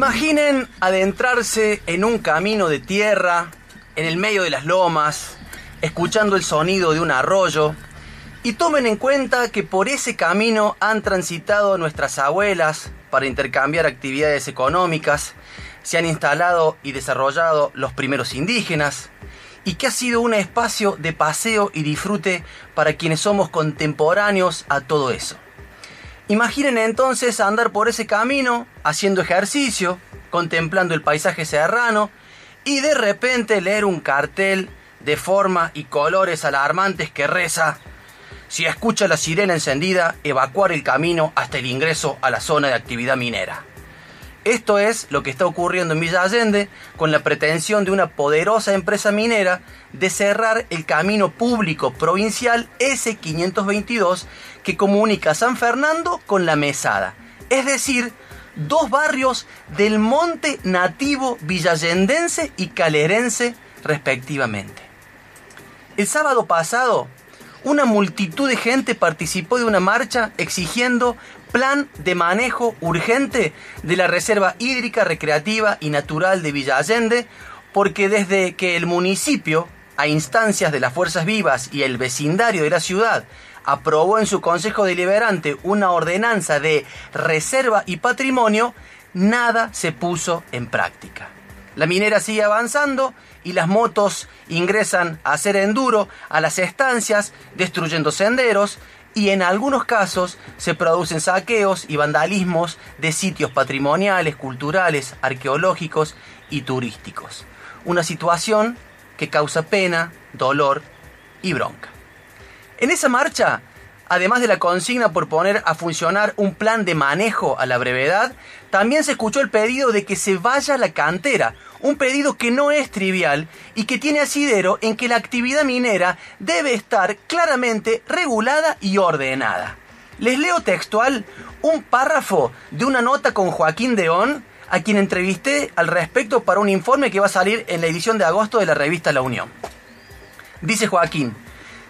Imaginen adentrarse en un camino de tierra, en el medio de las lomas, escuchando el sonido de un arroyo, y tomen en cuenta que por ese camino han transitado nuestras abuelas para intercambiar actividades económicas, se han instalado y desarrollado los primeros indígenas, y que ha sido un espacio de paseo y disfrute para quienes somos contemporáneos a todo eso. Imaginen entonces andar por ese camino, haciendo ejercicio, contemplando el paisaje serrano y de repente leer un cartel de forma y colores alarmantes que reza, si escucha la sirena encendida, evacuar el camino hasta el ingreso a la zona de actividad minera. Esto es lo que está ocurriendo en Villa Allende con la pretensión de una poderosa empresa minera de cerrar el camino público provincial S522 que comunica San Fernando con la Mesada. Es decir, dos barrios del monte nativo villallendense y calerense respectivamente. El sábado pasado, una multitud de gente participó de una marcha exigiendo plan de manejo urgente de la Reserva Hídrica, Recreativa y Natural de Villa Allende, porque desde que el municipio, a instancias de las fuerzas vivas y el vecindario de la ciudad, aprobó en su Consejo Deliberante una ordenanza de reserva y patrimonio, nada se puso en práctica. La minera sigue avanzando y las motos ingresan a hacer enduro a las estancias, destruyendo senderos, y en algunos casos se producen saqueos y vandalismos de sitios patrimoniales, culturales, arqueológicos y turísticos. Una situación que causa pena, dolor y bronca. En esa marcha, además de la consigna por poner a funcionar un plan de manejo a la brevedad, también se escuchó el pedido de que se vaya la cantera, un pedido que no es trivial y que tiene asidero en que la actividad minera debe estar claramente regulada y ordenada. Les leo textual un párrafo de una nota con Joaquín Deón, a quien entrevisté al respecto para un informe que va a salir en la edición de agosto de la revista La Unión. Dice Joaquín,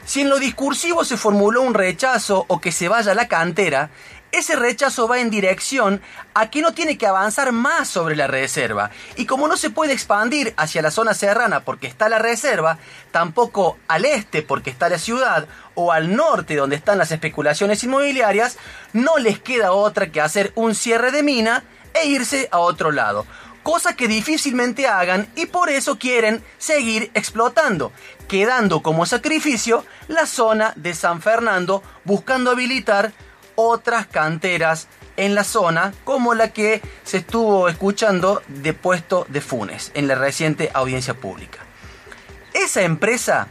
si en lo discursivo se formuló un rechazo o que se vaya a la cantera, ese rechazo va en dirección a que no tiene que avanzar más sobre la reserva. Y como no se puede expandir hacia la zona serrana porque está la reserva, tampoco al este porque está la ciudad o al norte donde están las especulaciones inmobiliarias, no les queda otra que hacer un cierre de mina e irse a otro lado. Cosa que difícilmente hagan y por eso quieren seguir explotando, quedando como sacrificio la zona de San Fernando buscando habilitar otras canteras en la zona, como la que se estuvo escuchando de puesto de Funes en la reciente audiencia pública. Esa empresa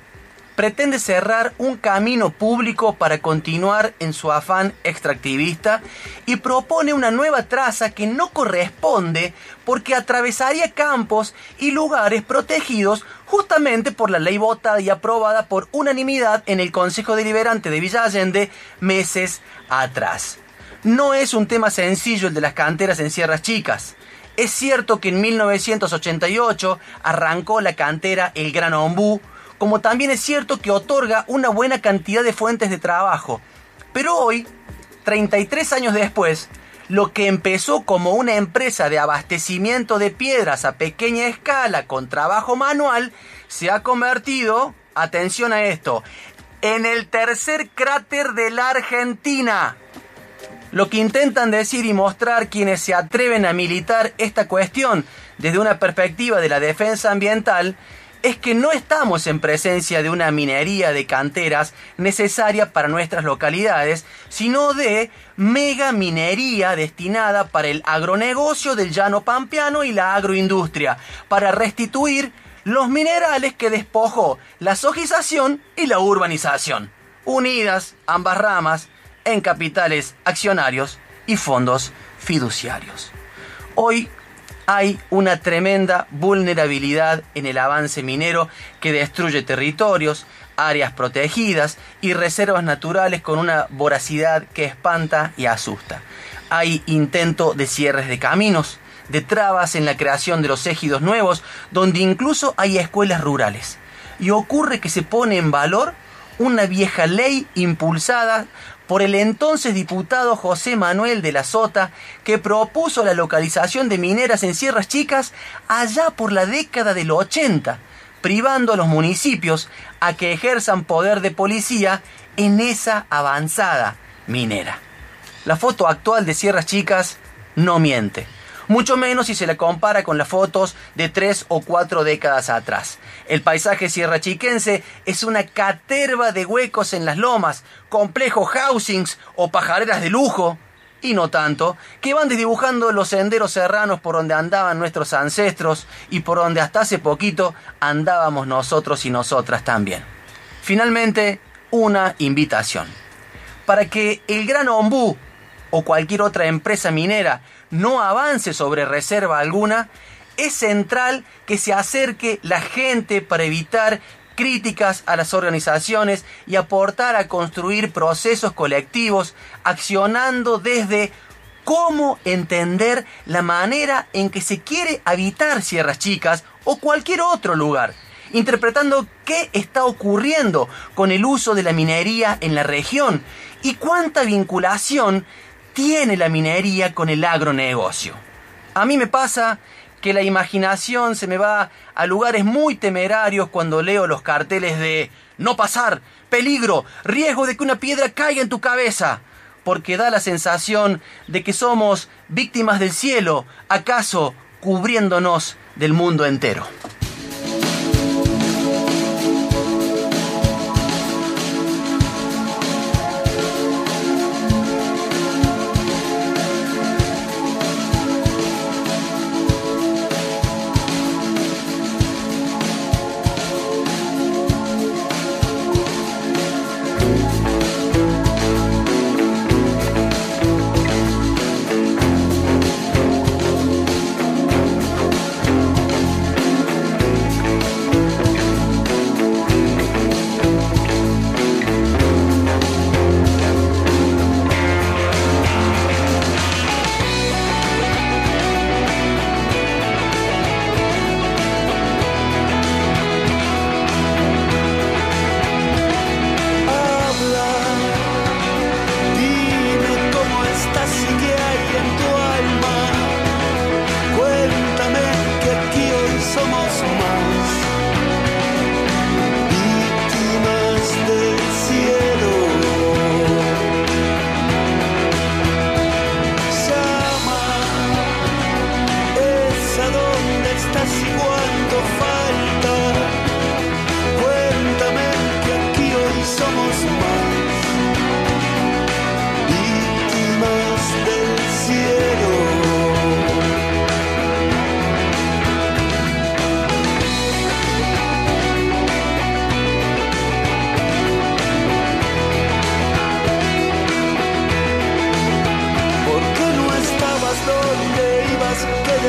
pretende cerrar un camino público para continuar en su afán extractivista y propone una nueva traza que no corresponde porque atravesaría campos y lugares protegidos justamente por la ley votada y aprobada por unanimidad en el Consejo Deliberante de Villa Allende meses atrás. No es un tema sencillo el de las canteras en Sierras Chicas. Es cierto que en 1988 arrancó la cantera El Gran Ombú, como también es cierto que otorga una buena cantidad de fuentes de trabajo. Pero hoy, 33 años después, lo que empezó como una empresa de abastecimiento de piedras a pequeña escala con trabajo manual, se ha convertido, atención a esto, en el tercer cráter de la Argentina. Lo que intentan decir y mostrar quienes se atreven a militar esta cuestión desde una perspectiva de la defensa ambiental es que no estamos en presencia de una minería de canteras necesaria para nuestras localidades, sino de mega minería destinada para el agronegocio del llano pampeano y la agroindustria, para restituir los minerales que despojó la sojización y la urbanización. Unidas ambas ramas, en capitales accionarios y fondos fiduciarios. Hoy hay una tremenda vulnerabilidad en el avance minero que destruye territorios, áreas protegidas y reservas naturales con una voracidad que espanta y asusta. Hay intento de cierres de caminos, de trabas en la creación de los ejidos nuevos, donde incluso hay escuelas rurales. Y ocurre que se pone en valor una vieja ley impulsada por el entonces diputado José Manuel de la Sota, que propuso la localización de mineras en Sierras Chicas allá por la década del 80, privando a los municipios a que ejerzan poder de policía en esa avanzada minera. La foto actual de Sierras Chicas no miente mucho menos si se la compara con las fotos de tres o cuatro décadas atrás. El paisaje sierrachiquense es una caterva de huecos en las lomas, complejos housings o pajareras de lujo, y no tanto, que van desdibujando los senderos serranos por donde andaban nuestros ancestros y por donde hasta hace poquito andábamos nosotros y nosotras también. Finalmente, una invitación. Para que el gran ombú o cualquier otra empresa minera no avance sobre reserva alguna, es central que se acerque la gente para evitar críticas a las organizaciones y aportar a construir procesos colectivos, accionando desde cómo entender la manera en que se quiere habitar Sierras Chicas o cualquier otro lugar, interpretando qué está ocurriendo con el uso de la minería en la región y cuánta vinculación tiene la minería con el agronegocio. A mí me pasa que la imaginación se me va a lugares muy temerarios cuando leo los carteles de no pasar, peligro, riesgo de que una piedra caiga en tu cabeza, porque da la sensación de que somos víctimas del cielo, acaso cubriéndonos del mundo entero.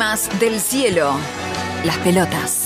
Del cielo. Las pelotas.